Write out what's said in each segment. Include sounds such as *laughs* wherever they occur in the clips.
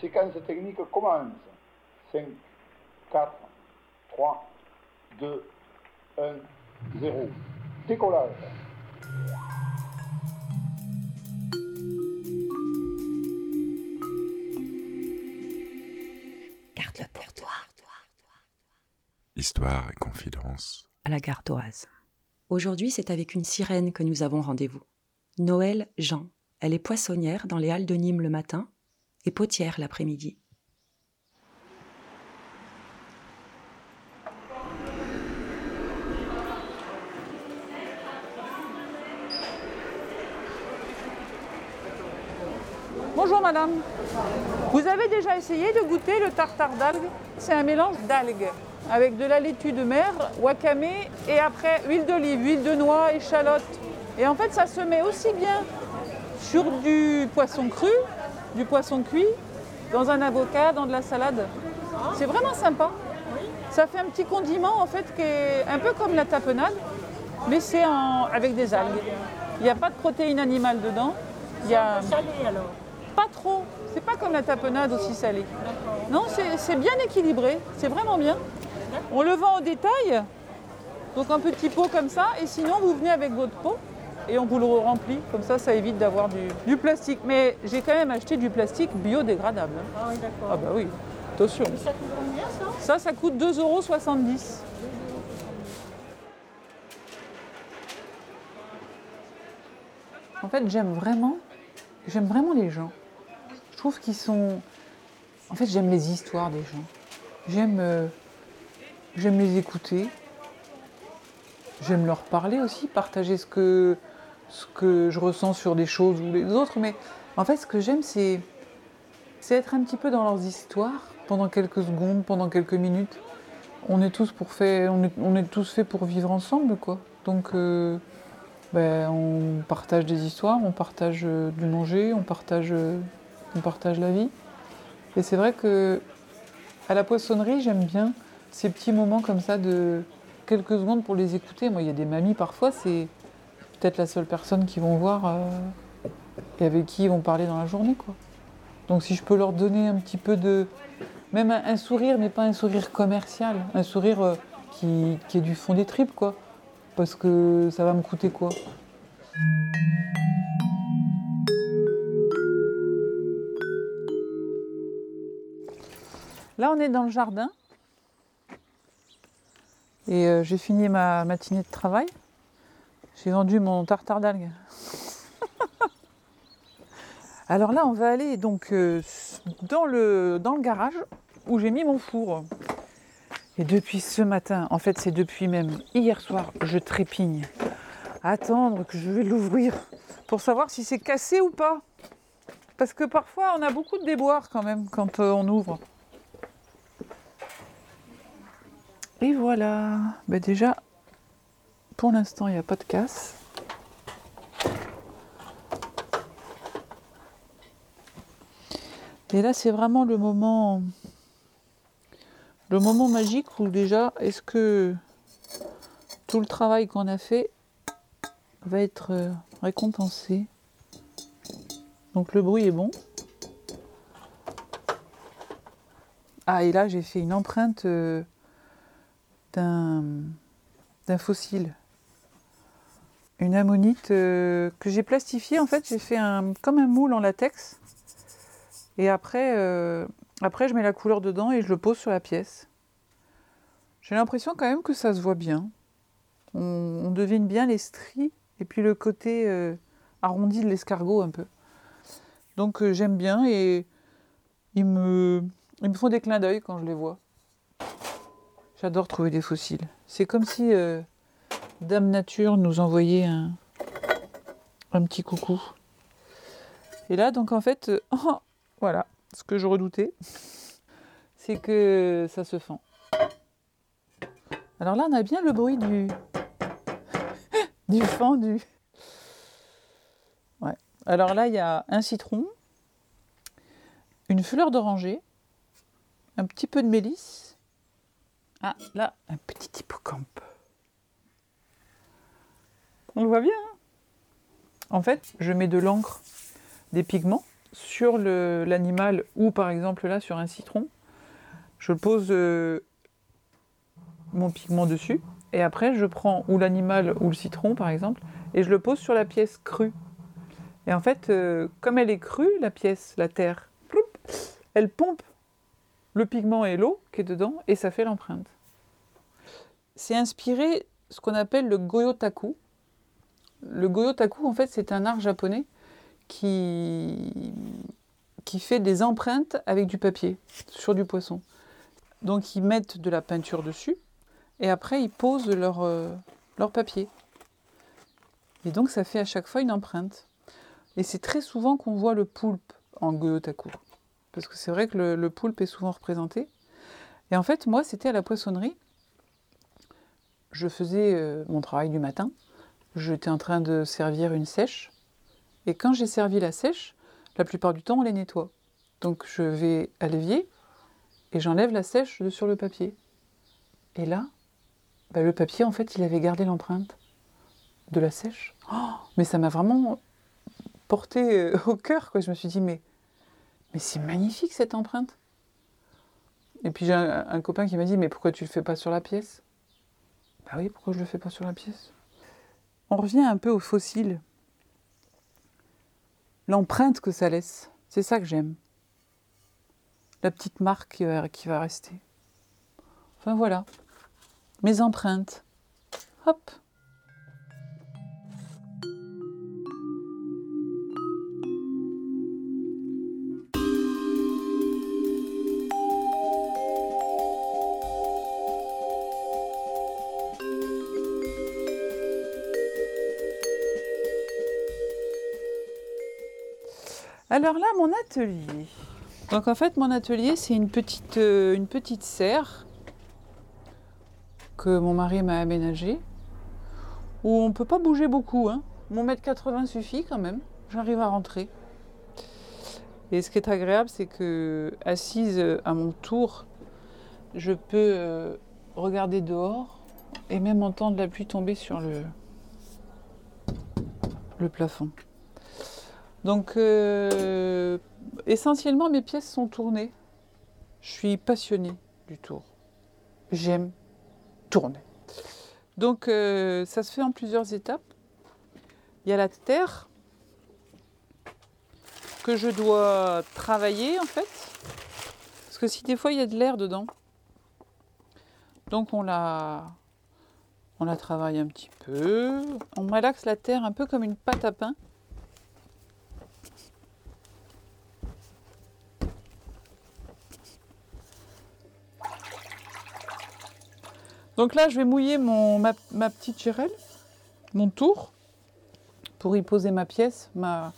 séquence technique commence. 5, 4, 3, 2, 1, 0. Décollage. Garde-le pour toi. Histoire et confidence. À la gardoise. Aujourd'hui, c'est avec une sirène que nous avons rendez-vous. Noël Jean. Elle est poissonnière dans les Halles de Nîmes le matin potière l'après-midi. Bonjour madame. Vous avez déjà essayé de goûter le tartare d'algues? C'est un mélange d'algues avec de la laitue de mer, wakame et après huile d'olive, huile de noix, échalote. Et en fait, ça se met aussi bien sur du poisson cru, du poisson cuit, dans un avocat, dans de la salade. C'est vraiment sympa. Ça fait un petit condiment en fait qui est un peu comme la tapenade, mais c'est en- avec des algues. Il n'y a pas de protéines animales dedans. Il y a Salé alors. pas trop. C'est pas comme la tapenade aussi salée. Non, c'est c'est bien équilibré. C'est vraiment bien. On le vend au détail. Donc un petit pot comme ça. Et sinon, vous venez avec votre pot et on vous le remplit. Comme ça, ça évite d'avoir du, du plastique. Mais j'ai quand même acheté du plastique biodégradable. hein. Ah oui, d'accord. Ah bah oui, attention. Et ça coûte combien ça? Ça, ça coûte 2,70 euros. En fait, j'aime vraiment, j'aime vraiment les gens. Je trouve qu'ils sont. En fait, j'aime les histoires des gens. J'aime, euh, j'aime les écouter. J'aime leur parler aussi, partager ce que, ce que je ressens sur des choses ou les autres. Mais en fait, ce que j'aime, c'est, être un petit peu dans leurs histoires pendant quelques secondes, pendant quelques minutes. On est tous pour faire, on est, on est tous faits pour vivre ensemble, quoi. Donc, euh, ben, on partage des histoires, on partage euh, du manger, on partage, euh, on partage la vie. Et c'est vrai que à la poissonnerie, j'aime bien ces petits moments comme ça de quelques secondes pour les écouter. Moi, il y a des mamies parfois, c'est peut-être la seule personne qu'ils vont voir euh, et avec qui ils vont parler dans la journée. Donc si je peux leur donner un petit peu de... Même un, sourire, mais pas un sourire commercial. Un sourire euh, qui, qui est du fond des tripes, quoi. Parce que ça va me coûter quoi? Là, on est dans le jardin. Et euh, j'ai fini ma matinée de travail. J'ai vendu mon tartare d'algues. *laughs* Alors là, on va aller donc euh, dans, le, dans le garage où j'ai mis mon four. Et depuis ce matin, en fait c'est depuis même hier soir, je trépigne. Attendre que je vais l'ouvrir pour savoir si c'est cassé ou pas. Parce que parfois on a beaucoup de déboires quand même quand euh, on ouvre. Et voilà. Ben déjà, pour l'instant il n'y a pas de casse. Et là, c'est vraiment le moment, le moment magique où déjà, est-ce que tout le travail qu'on a fait va être euh, récompensé? Donc le bruit est bon. Ah, et là, j'ai fait une empreinte euh, d'un d'un fossile. Une ammonite euh, que j'ai plastifiée. En fait, j'ai fait un, comme un moule en latex. Et après, euh, après, je mets la couleur dedans et je le pose sur la pièce. J'ai l'impression quand même que ça se voit bien. On, devine bien les stries et puis le côté euh, arrondi de l'escargot un peu. Donc j'aime bien et ils me, ils me font des clins d'œil quand je les vois. J'adore trouver des fossiles. C'est comme si Dame Nature nous envoyait un, petit coucou. Et là, donc en fait, euh, *laughs* oh, voilà, ce que je redoutais, *laughs* c'est que ça se fend. Alors là, on a bien le bruit du, *laughs* du fendu. Ouais. Alors là, il y a un citron, une fleur d'oranger, un petit peu de mélisse. Ah, là, un petit hippocampe. On le voit bien. hein en fait, je mets de l'encre, des pigments sur l'animal ou par exemple là sur un citron. Je pose euh, mon pigment dessus et après je prends ou l'animal ou le citron par exemple et je le pose sur la pièce crue. Et en fait, euh, comme elle est crue, la pièce, la terre, elle pompe le pigment et l'eau qui est dedans et ça fait l'empreinte. C'est inspiré ce qu'on appelle le goyotaku. Le goyotaku, en fait, c'est un art japonais qui, fait des empreintes avec du papier sur du poisson. Donc ils mettent de la peinture dessus et après ils posent leur, euh, leur papier. Et donc ça fait à chaque fois une empreinte. Et c'est très souvent qu'on voit le poulpe en goyotaku. Parce que c'est vrai que le, poulpe est souvent représenté. Et en fait, moi, c'était à la poissonnerie. Je faisais euh, mon travail du matin. J'étais en train de servir une sèche. Et quand j'ai servi la sèche, la plupart du temps, on les nettoie. Donc je vais à l'évier et j'enlève la sèche sur le papier. Et là, bah, le papier, en fait, il avait gardé l'empreinte de la sèche. Oh, mais ça m'a vraiment porté euh, au cœur. Quoi. Je me suis dit, mais, c'est magnifique cette empreinte. Et puis j'ai un, un, copain qui m'a dit, mais pourquoi tu le fais pas sur la pièce? Bah oui, pourquoi je le fais pas sur la pièce? On revient un peu aux fossiles l'empreinte que ça laisse. C'est ça que j'aime. La petite marque qui va, rester. Enfin voilà, mes empreintes. Hop. Alors là, mon atelier. Donc en fait, mon atelier, c'est une petite, euh, serre que mon mari m'a aménagée, où on ne peut pas bouger beaucoup. Hein. Mon mètre 80 suffit quand même. J'arrive à rentrer. Et ce qui est agréable, c'est que assise à mon tour, je peux euh, regarder dehors et même entendre la pluie tomber sur le plafond. Donc, euh, essentiellement, mes pièces sont tournées. Je suis passionnée du tour. J'aime tourner. Donc, euh, ça se fait en plusieurs étapes. Il y a la terre que je dois travailler, en fait. Parce que si des fois, il y a de l'air dedans. Donc, on la, on la travaille un petit peu. On relaxe la terre un peu comme une pâte à pain. Donc là, je vais mouiller mon, ma, petite girelle, mon tour, pour y poser ma pièce, ma,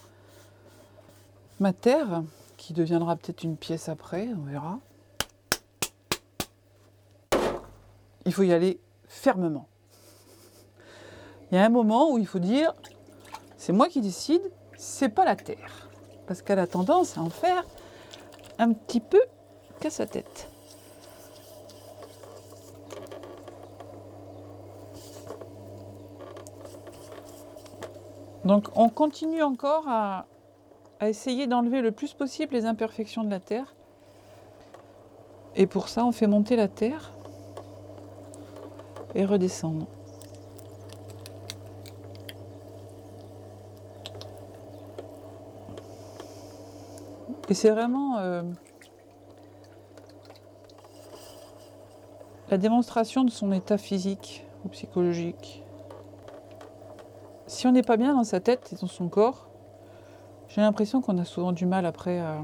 ma terre, qui deviendra peut-être une pièce après, on verra. Il faut y aller fermement. Il y a un moment où il faut dire, c'est moi qui décide, c'est pas la terre. Parce qu'elle a tendance à en faire un petit peu qu'à sa tête. Donc on continue encore à, essayer d'enlever le plus possible les imperfections de la terre. Et pour ça, on fait monter la terre et redescendre. Et c'est vraiment euh, la démonstration de son état physique ou psychologique si on n'est pas bien dans sa tête et dans son corps, j'ai l'impression qu'on a souvent du mal après à,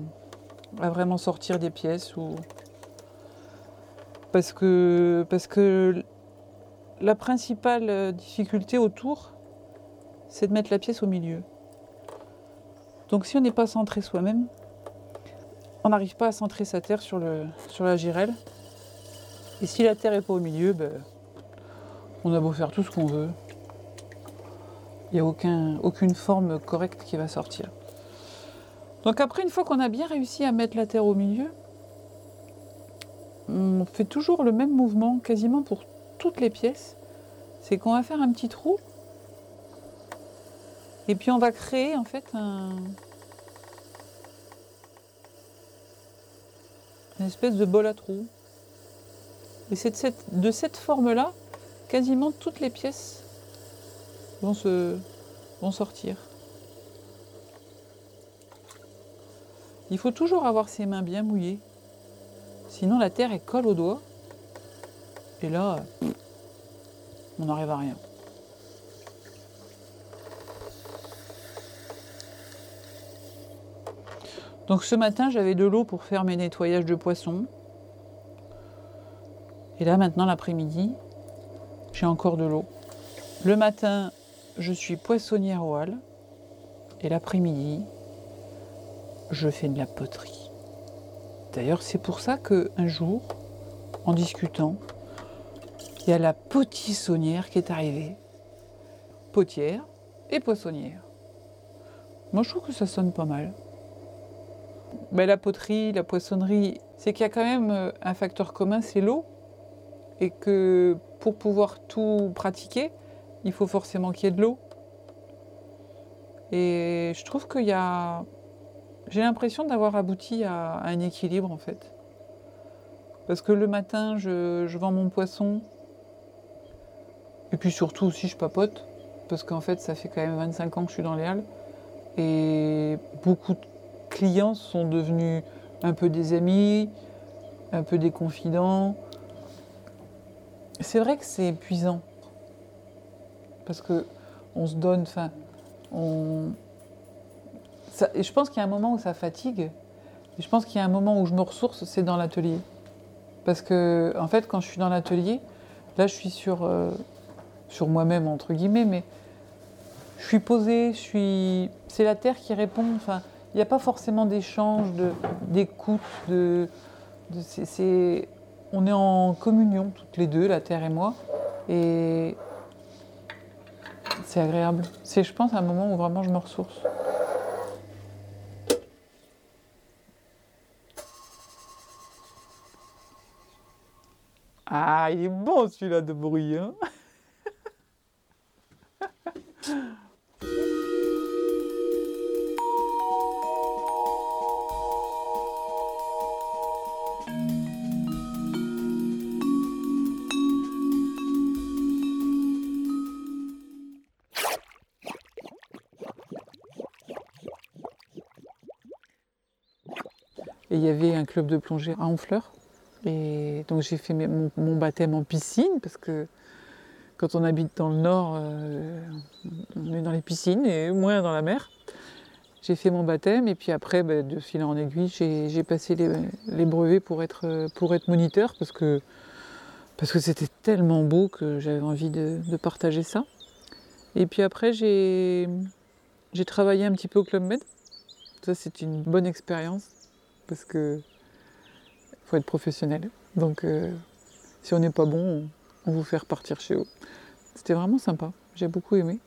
vraiment sortir des pièces parce que la principale difficulté autour, c'est de mettre la pièce au milieu. Donc si on n'est pas centré soi-même, on n'arrive pas à centrer sa terre sur, la girelle. Et si la terre n'est pas au milieu, ben, on a beau faire tout ce qu'on veut, n'y a aucun, aucune forme correcte qui va sortir. Donc après, une fois qu'on a bien réussi à mettre la terre au milieu, on fait toujours le même mouvement quasiment pour toutes les pièces. C'est qu'on va faire un petit trou et puis on va créer en fait un, une espèce de bol à trous. Et c'est de cette, de cette forme-là, quasiment toutes les pièces vont, se, vont sortir. Il faut toujours avoir ses mains bien mouillées. Sinon la terre elle colle aux doigts. Et là, on n'arrive à rien. Donc ce matin, j'avais de l'eau pour faire mes nettoyages de poissons. Et là, maintenant, l'après-midi, j'ai encore de l'eau. Le matin, je suis poissonnière au hall. Et l'après-midi, je fais de la poterie. D'ailleurs, c'est pour ça qu'un jour, en discutant, il y a la potissonnière qui est arrivée. Potière et poissonnière. Moi, je trouve que ça sonne pas mal. Ben, la poterie, la poissonnerie, c'est qu'il y a quand même euh, un facteur commun, c'est l'eau. Et que pour pouvoir tout pratiquer, il faut forcément qu'il y ait de l'eau. Et je trouve qu'il y a. J'ai l'impression d'avoir abouti à, un équilibre en fait. Parce que le matin, je, vends mon poisson. Et puis surtout aussi, je papote. Parce qu'en fait, ça fait quand même 25 ans que je suis dans les halles. Et beaucoup de clients sont devenus un peu des amis, un peu des confidents. C'est vrai que c'est épuisant. Parce que on se donne, enfin, on. et je pense qu'il y a un moment où ça fatigue. Et je pense qu'il y a un moment où je me ressource, c'est dans l'atelier. Parce que, en fait, quand je suis dans l'atelier, là, je suis sur, euh, sur moi-même, entre guillemets, mais je suis posée, je suis. C'est la terre qui répond. Enfin, il n'y a pas forcément d'échange, d'écoute, de, on est en communion toutes les deux, la terre et moi, et c'est agréable. C'est, je pense, un moment où vraiment je me ressource. Ah, il est bon celui-là de bruit, hein un club de plongée à Honfleur. Et donc j'ai fait mon, baptême en piscine parce que quand on habite dans le nord, euh, on est dans les piscines et moins dans la mer. J'ai fait mon baptême et puis après, ben, de fil en aiguille, j'ai passé les, brevets pour être, pour être moniteur parce que parce que c'était tellement beau que j'avais envie de, de, partager ça. Et puis après, j'ai travaillé un petit peu au Club Med. Ça, c'est une bonne expérience parce que faut être professionnel. Donc euh, si on n'est pas bon, on, vous fait repartir chez vous. C'était vraiment sympa, j'ai beaucoup aimé.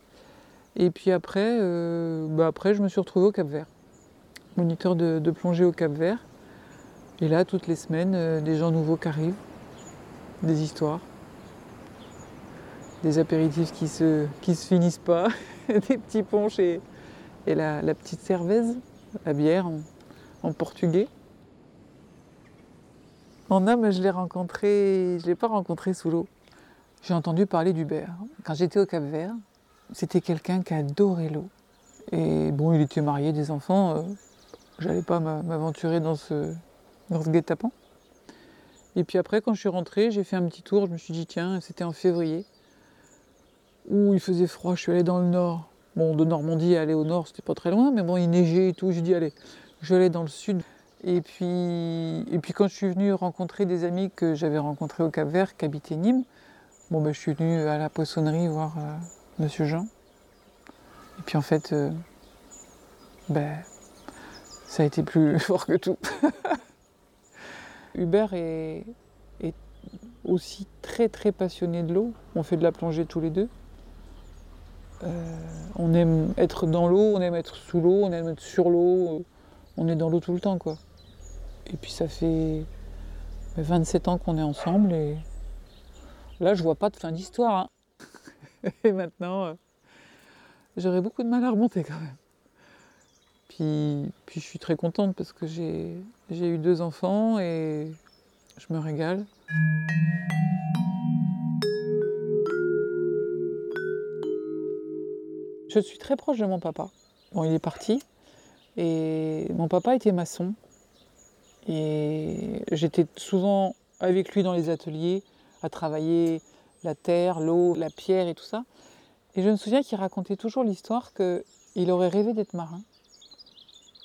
Et puis après, euh, bah après, je me suis retrouvée au Cap Vert, moniteur de, plongée au Cap Vert. Et là, toutes les semaines, euh, des gens nouveaux qui arrivent, des histoires, des apéritifs qui se, qui se finissent pas, *laughs* des petits ponches et, la, petite cerveza, la bière en portugais. Mon homme, je l'ai rencontré, je ne l'ai pas rencontré sous l'eau. J'ai entendu parler d'Hubert. Quand j'étais au Cap Vert, c'était quelqu'un qui adorait l'eau. Et bon, il était marié, des enfants. Euh, J'allais pas m'aventurer dans ce, dans ce guet-apens. Et puis après, quand je suis rentrée, j'ai fait un petit tour. Je me suis dit, tiens, c'était en février, où il faisait froid. Je suis allée dans le nord. Bon, de Normandie à aller au nord, c'était pas très loin, mais bon, il neigeait et tout. Je dis, allez, je aller dans le sud. Et puis, et puis quand je suis venue rencontrer des amis que j'avais rencontrés au Cap Vert, qui habitaient Nîmes, bon, ben, je suis venue à la poissonnerie voir euh, Monsieur Jean. Et puis en fait, euh, ben, ça a été plus *laughs* fort que tout. Hubert est, est, aussi très très passionné de l'eau. On fait de la plongée tous les deux. Euh, on aime être dans l'eau, on aime être sous l'eau, on aime être sur l'eau on est dans l'eau tout le temps, quoi. Et puis ça fait 27 ans qu'on est ensemble et là, je vois pas de fin d'histoire. Hein. *laughs* et maintenant, euh, j'aurais beaucoup de mal à remonter quand même. Puis, puis je suis très contente parce que j'ai eu deux enfants et je me régale. Je suis très proche de mon papa. Bon, il est parti. Et mon papa était maçon. Et j'étais souvent avec lui dans les ateliers, à travailler la terre, l'eau, la pierre et tout ça. Et je me souviens qu'il racontait toujours l'histoire qu'il aurait rêvé d'être marin.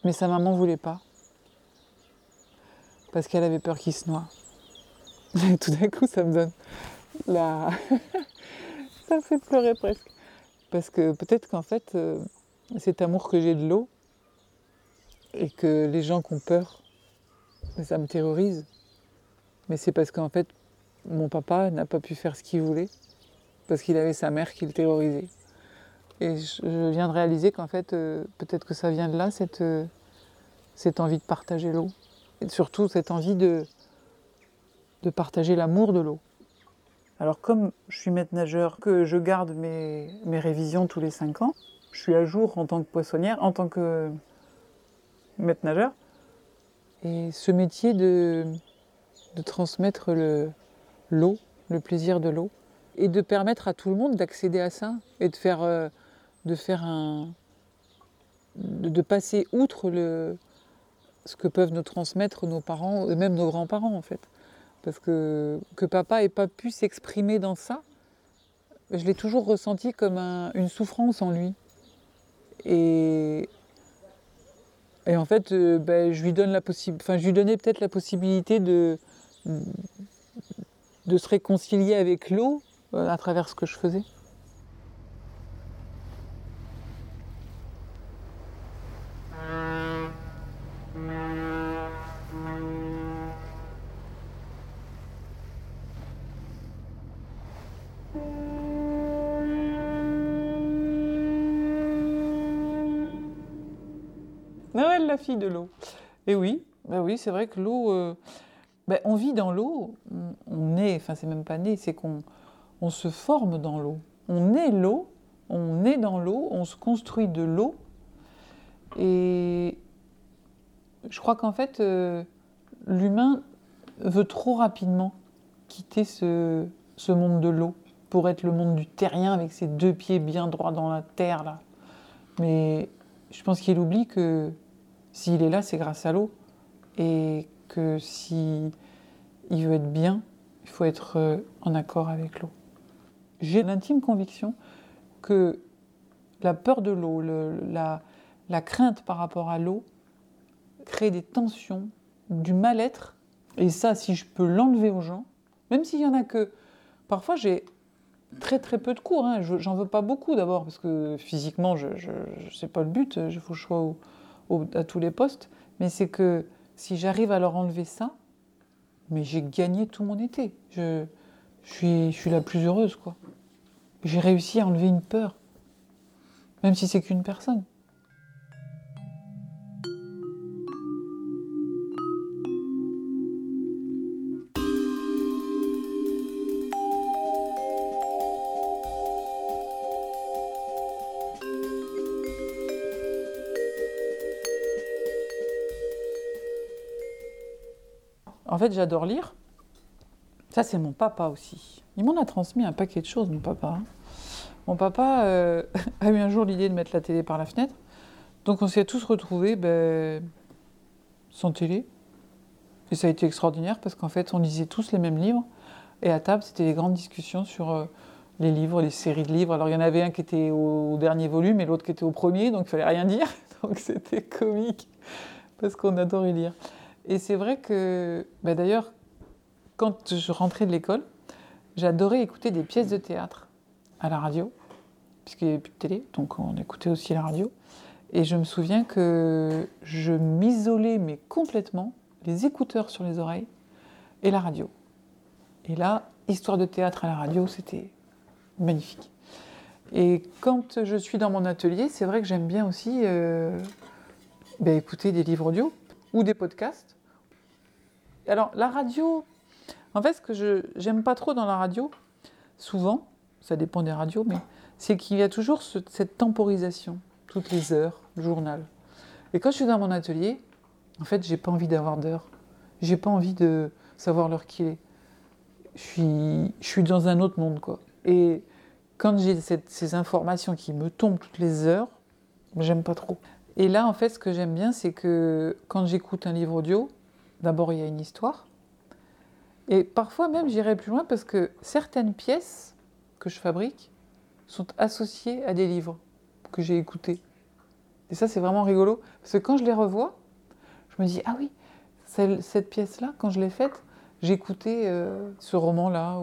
Mais sa maman voulait pas. Parce qu'elle avait peur qu'il se noie. Et *laughs* tout d'un coup, ça me donne *laughs* ça fait pleurer presque. Parce que peut-être qu'en fait, euh, cet amour que j'ai de l'eau, et que les gens qui ont peur, ça me terrorise. Mais c'est parce qu'en fait, mon papa n'a pas pu faire ce qu'il voulait, parce qu'il avait sa mère qui le terrorisait. Et je viens de réaliser qu'en fait, euh, peut-être que ça vient de là, cette, euh, cette envie de partager l'eau. Et surtout cette envie de, de partager l'amour de l'eau. Alors comme je suis maître nageur, que je garde mes, mes révisions tous les 5 ans, je suis à jour en tant que poissonnière, en tant que maître nageur. Et ce métier de, de transmettre l'eau, le, plaisir de l'eau, et de permettre à tout le monde d'accéder à ça, et de faire, euh, de faire un... de, passer outre le, ce que peuvent nous transmettre nos parents, et même nos grands-parents en fait. Parce que, que papa n'ait pas pu s'exprimer dans ça, je l'ai toujours ressenti comme une souffrance en lui. Et, et en fait, euh, ben, je lui donnais peut-être la possibilité de, de se réconcilier avec l'eau euh, à travers ce que je faisais. De l'eau. Et oui, bah oui, c'est vrai que l'eau, bah, on vit dans l'eau, on est, enfin c'est même pas né, c'est qu'on on se forme dans l'eau. On est l'eau, on est dans l'eau, on se construit de l'eau. Et je crois qu'en fait, euh, l'humain veut trop rapidement quitter ce, ce monde de l'eau pour être le monde du terrien avec ses deux pieds bien droits dans la terre là. Mais je pense qu'il oublie que s'il est là, c'est grâce à l'eau. Et que si il veut être bien, il faut être euh, en accord avec l'eau. J'ai l'intime conviction que la peur de l'eau, la, crainte par rapport à l'eau crée des tensions, du mal-être. Et ça, si je peux l'enlever aux gens, même s'il y en a que... Parfois, j'ai très très peu de cours. Hein. J'en veux pas beaucoup d'abord, parce que physiquement, je, je, sais pas le but, il faut que je sois à tous les postes. Mais c'est que si j'arrive à leur enlever ça, mais j'ai gagné tout mon été. Je, je, suis, je suis la plus heureuse, quoi. J'ai réussi à enlever une peur, même si c'est qu'une personne. Fait, j'adore lire. Ça, c'est mon papa aussi. Il m'en a transmis un paquet de choses, mon papa. Mon papa euh, *laughs* a eu un jour l'idée de mettre la télé par la fenêtre. Donc on s'est tous retrouvés ben, sans télé. Et ça a été extraordinaire parce qu'en fait, on lisait tous les mêmes livres. Et à table, c'était des grandes discussions sur euh, les livres, les séries de livres. Alors il y en avait un qui était au, dernier volume et l'autre qui était au premier, donc il fallait rien dire. *laughs* Donc c'était comique parce qu'on adorait lire. Et c'est vrai que, bah d'ailleurs, quand je rentrais de l'école, j'adorais écouter des pièces de théâtre à la radio, puisqu'il n'y avait plus de télé, donc on écoutait aussi la radio. Et je me souviens que je m'isolais, mais complètement, les écouteurs sur les oreilles et la radio. Et là, histoire de théâtre à la radio, c'était magnifique. Et quand je suis dans mon atelier, c'est vrai que j'aime bien aussi euh, bah, écouter des livres audio ou des podcasts. Alors, la radio, en fait, ce que je j'aime pas trop dans la radio, souvent, ça dépend des radios, mais c'est qu'il y a toujours cette temporisation, toutes les heures, le journal. Et quand je suis dans mon atelier, en fait, j'ai pas envie d'avoir d'heure. J'ai pas envie de savoir l'heure qu'il est. Je suis, je suis dans un autre monde, quoi. Et quand j'ai ces informations qui me tombent toutes les heures, j'aime pas trop. Et là, en fait, ce que j'aime bien, c'est que quand j'écoute un livre audio, d'abord, il y a une histoire. Et parfois même, j'irai plus loin parce que certaines pièces que je fabrique sont associées à des livres que j'ai écoutés. Et ça, c'est vraiment rigolo. Parce que quand je les revois, je me dis, ah oui, cette pièce-là, quand je l'ai faite, écouté euh, ce roman-là.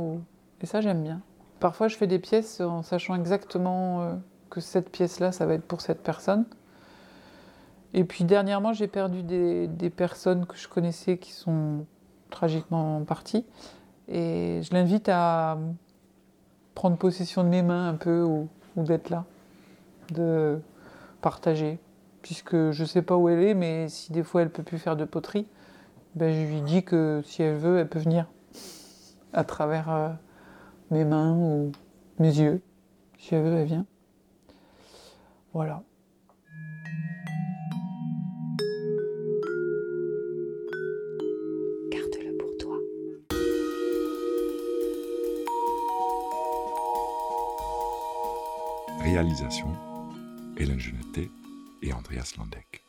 Et ça, j'aime bien. Parfois, je fais des pièces en sachant exactement euh, que cette pièce-là, ça va être pour cette personne. Et puis dernièrement, j'ai perdu des, personnes que je connaissais qui sont tragiquement parties. Et je l'invite à prendre possession de mes mains un peu ou, d'être là, de partager. Puisque je ne sais pas où elle est, mais si des fois elle ne peut plus faire de poterie, ben je lui dis que si elle veut, elle peut venir à travers euh, mes mains ou mes yeux. Si elle veut, elle vient. Voilà. Hélène Genetet et Andreas Landeck.